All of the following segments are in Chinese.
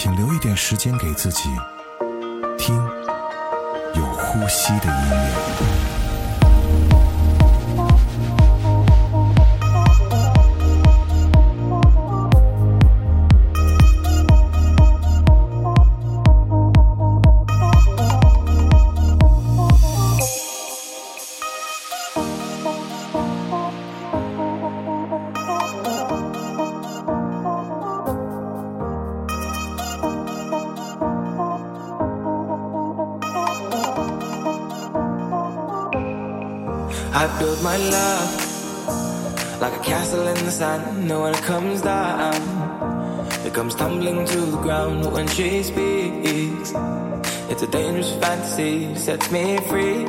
请留一点时间给自己，听有呼吸的音乐。I build my love like a castle in the sand. And when it comes down, it comes tumbling to the ground when she speaks. It's a dangerous fantasy, sets me free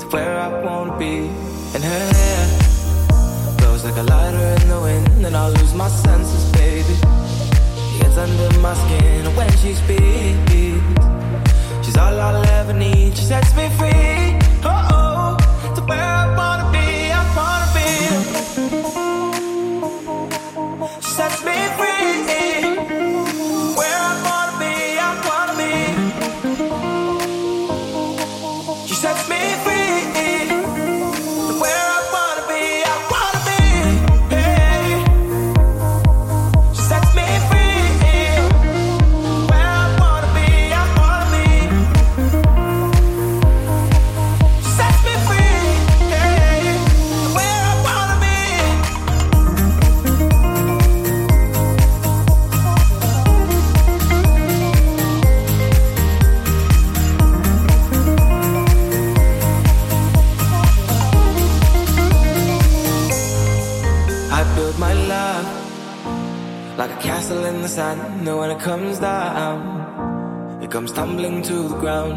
to where I wanna be. And her hair blows like a lighter in the wind, and I lose my senses, baby. Gets under my skin when she speaks. She's all I'll ever need. She sets me free.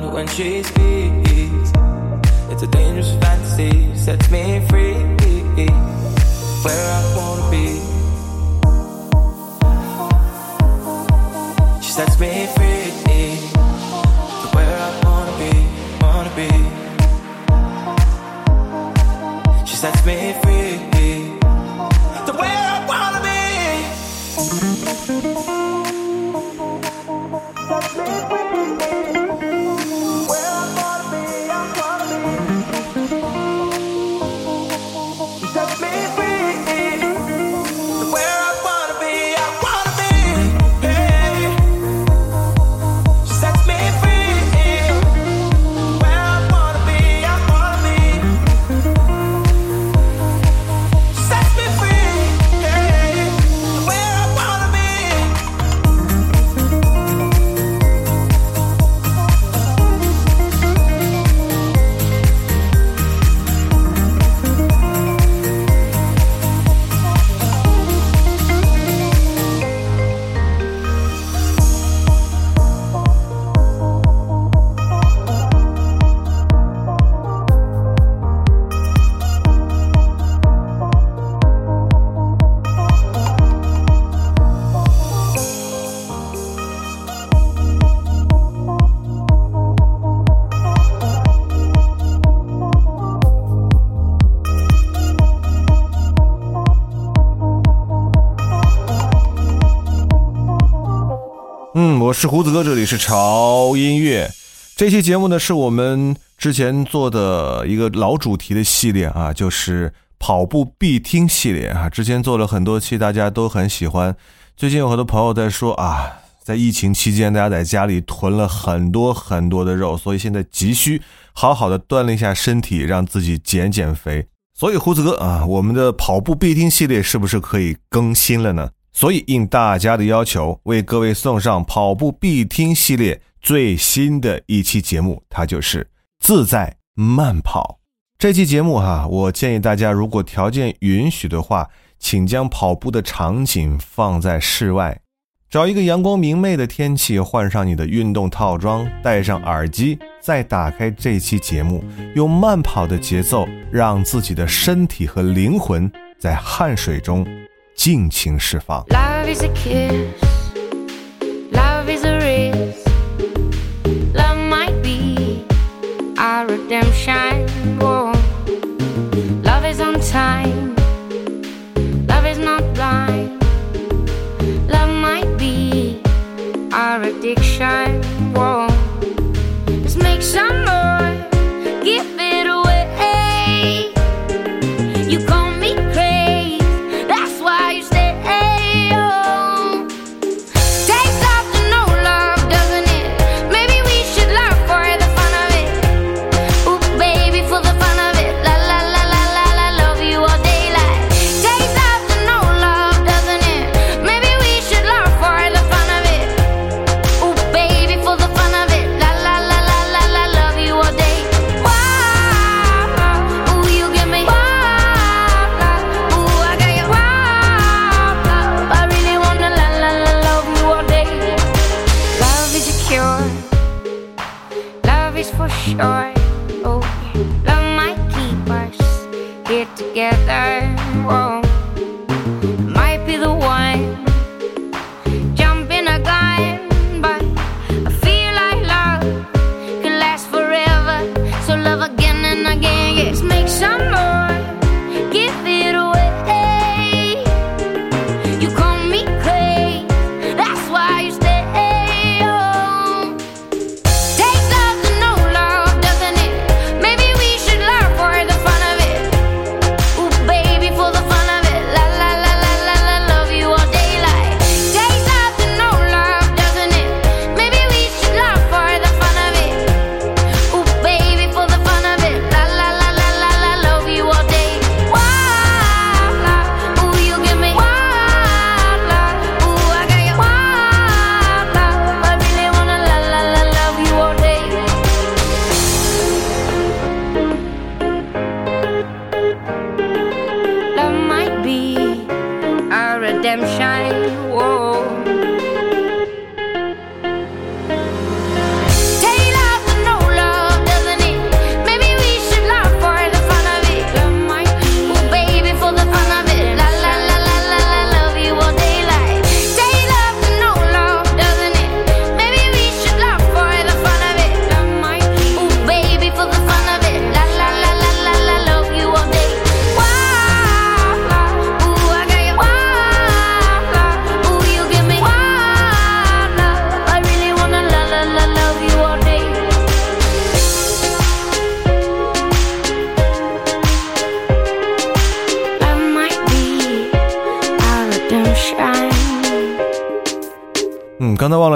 when she's 嗯，我是胡子哥，这里是潮音乐。这期节目呢，是我们之前做的一个老主题的系列啊，就是跑步必听系列啊。之前做了很多期，大家都很喜欢。最近有很多朋友在说啊，在疫情期间，大家在家里囤了很多很多的肉，所以现在急需好好的锻炼一下身体，让自己减减肥。所以胡子哥啊，我们的跑步必听系列是不是可以更新了呢？所以应大家的要求为各位送上跑步必听系列最新的一期节目它就是自在慢跑。这期节目哈我建议大家如果条件允许的话请将跑步的场景放在室外找一个阳光明媚的天气换上你的运动套装戴上耳机再打开这期节目用慢跑的节奏让自己的身体和灵魂在汗水中尽情释放 love is a kiss get together. Whoa.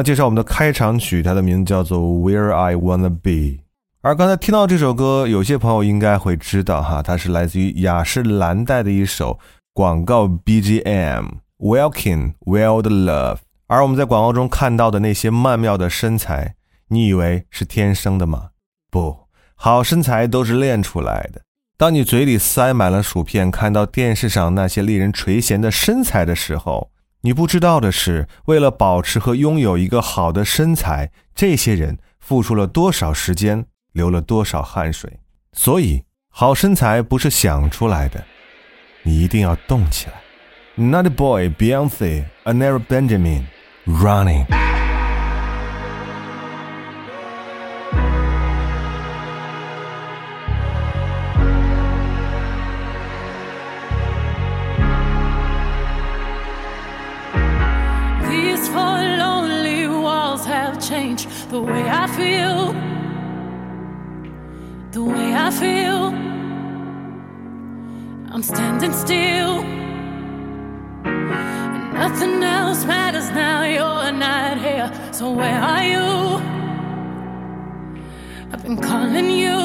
介绍我们的开场曲它的名字叫做 where i wanna be 而刚才听到这首歌有些朋友应该会知道哈它是来自于雅诗兰黛的一首广告 bgm welcome wild love 而我们在广告中看到的那些曼妙的身材你以为是天生的吗？不好身材都是练出来的。当你嘴里塞满了薯片看到电视上那些令人垂涎的身材的时候你不知道的是，为了保持和拥有一个好的身材，这些人付出了多少时间，流了多少汗水。所以，好身材不是想出来的，你一定要动起来。Natty Boy, Beyonce, Aneurysm Benjamin, Running. the way I feel, the way I feel. I'm standing still, and nothing else matters now. You're not here, so where are you? I've been calling you.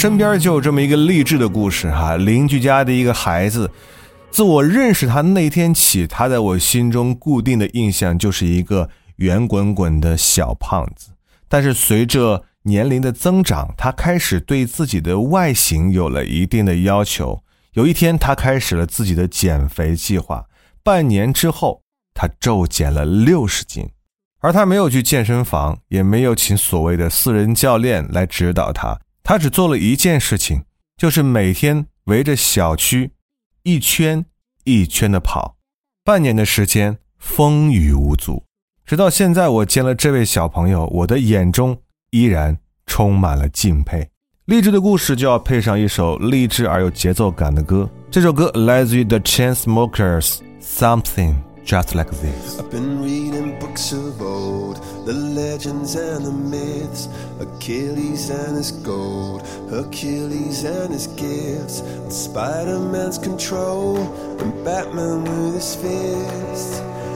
身边就有这么一个励志的故事哈，邻居家的一个孩子，自我认识他那天起，他在我心中固定的印象就是一个圆滚滚的小胖子。但是随着年龄的增长，他开始对自己的外形有了一定的要求。有一天，他开始了自己的减肥计划，半年之后，他骤减了六十斤。而他没有去健身房，也没有请所谓的私人教练来指导他，他只做了一件事情，就是每天围着小区一圈一圈的跑。半年的时间，风雨无阻。直到现在，我见了这位小朋友，我的眼中依然充满了敬佩。励志的故事就要配上一首励志而有节奏感的歌，这首歌来自于 The Chainsmokers，《Something Just Like This》。I've been reading books of old, the legends and the myths, Achilles and his gold, Hercules and his gifts, and Spider Man's control, and Batman with his fists.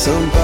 Somebody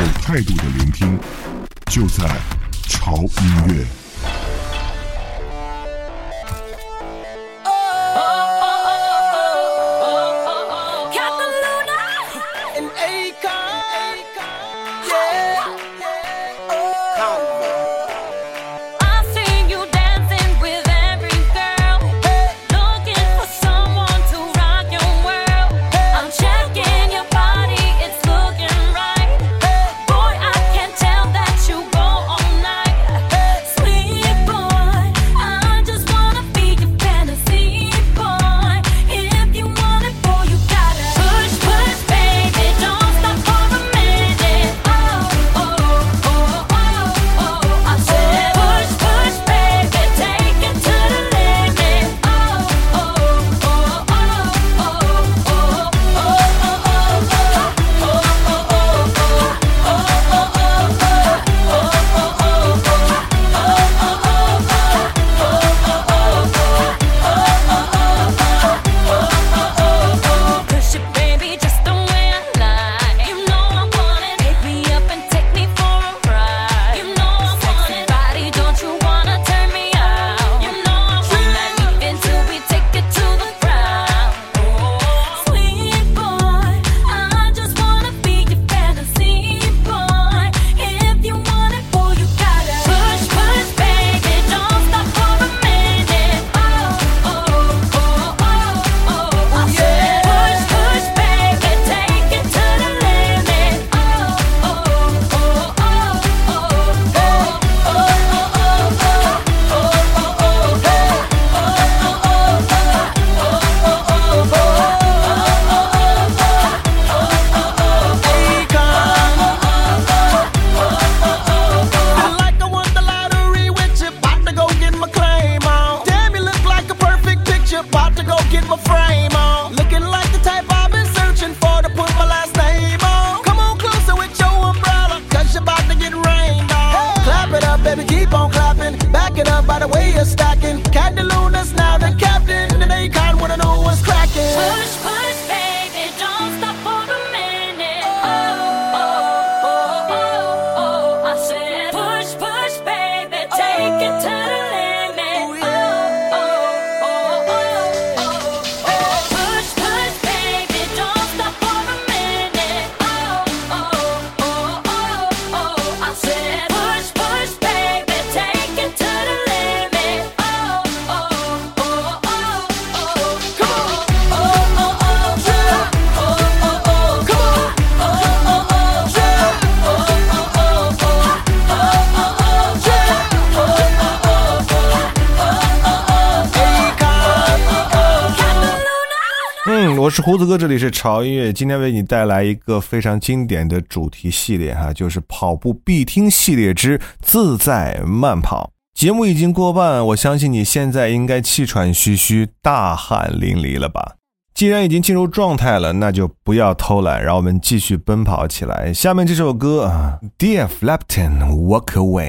有态度的聆听就在潮音乐。a frame. 我是胡子哥，这里是潮音乐。今天为你带来一个非常经典的主题系列哈，就是跑步必听系列之自在慢跑。节目已经过半，我相信你现在应该气喘吁吁、大汗淋漓了吧？既然已经进入状态了，那就不要偷懒，让我们继续奔跑起来。下面这首歌啊，《Dear Flapton》，Walk Away。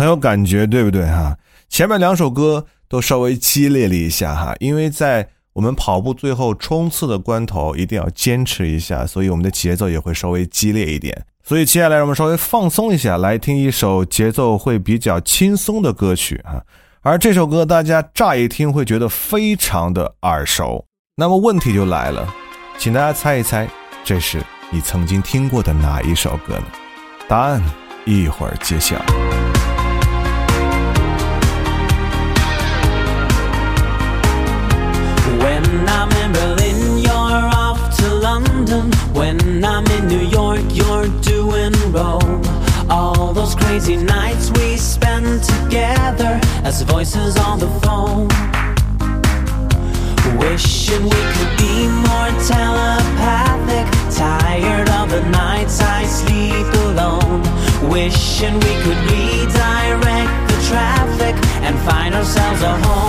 很有感觉，对不对哈？前面两首歌都稍微激烈了一下哈，因为在我们跑步最后冲刺的关头，一定要坚持一下，所以我们的节奏也会稍微激烈一点。所以接下来我们稍微放松一下，来听一首节奏会比较轻松的歌曲啊。而这首歌大家乍一听会觉得非常的耳熟，那么问题就来了，请大家猜一猜，这是你曾经听过的哪一首歌呢？答案一会儿揭晓。When I'm in Berlin, you're off to London. When I'm in New York, you're doing Rome. All those crazy nights we spend together as voices on the phone. Wishing we could be more telepathic. Tired of the nights I sleep alone. Wishing we could redirect the traffic and find ourselves a home.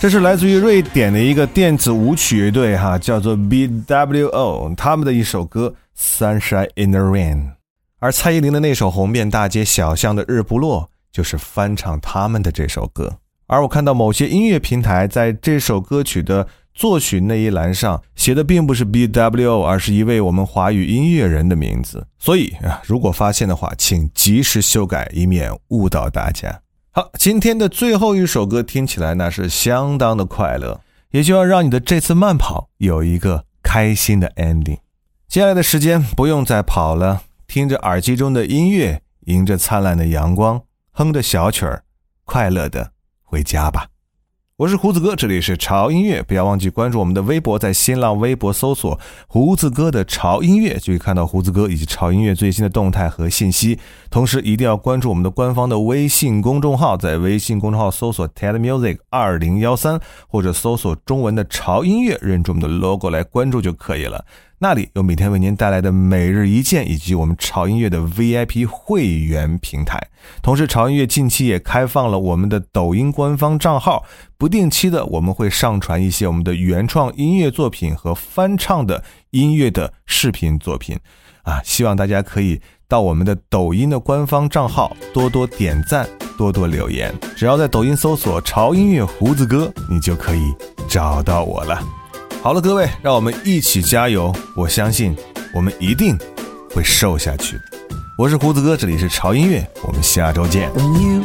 这是来自于瑞典的一个电子舞曲乐队哈，叫做 BWO，他们的一首歌《Sunshine in the Rain》。而蔡依林的那首红遍大街小巷的《日不落》就是翻唱他们的这首歌。而我看到某些音乐平台在这首歌曲的作曲那一栏上写的并不是 BWO，而是一位我们华语音乐人的名字。所以啊，如果发现的话，请及时修改，以免误导大家。好，今天的最后一首歌听起来那是相当的快乐，也就要让你的这次慢跑有一个开心的 ending。接下来的时间不用再跑了，听着耳机中的音乐，迎着灿烂的阳光，哼着小曲儿，快乐的回家吧。我是胡子哥，这里是潮音乐，不要忘记关注我们的微博，在新浪微博搜索“胡子哥的潮音乐”，就可以看到胡子哥以及潮音乐最新的动态和信息。同时，一定要关注我们的官方的微信公众号，在微信公众号搜索 “TED Music 二零幺三”或者搜索中文的“潮音乐”，认出我们的 logo 来关注就可以了。那里有每天为您带来的每日一见，以及我们潮音乐的 VIP 会员平台。同时，潮音乐近期也开放了我们的抖音官方账号，不定期的我们会上传一些我们的原创音乐作品和翻唱的音乐的视频作品。啊，希望大家可以到我们的抖音的官方账号多多点赞，多多留言。只要在抖音搜索“潮音乐胡子哥”，你就可以找到我了。好了，各位，让我们一起加油！我相信我们一定会瘦下去。我是胡子哥，这里是潮音乐，我们下周见。When you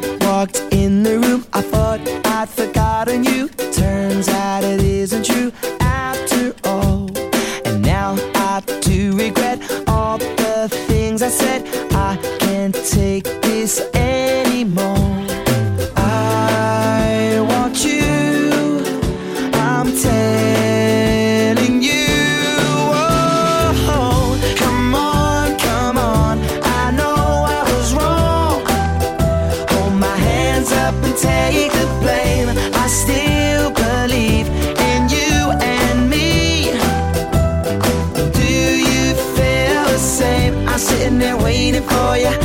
Oh ya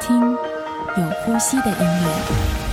听有呼吸的音乐。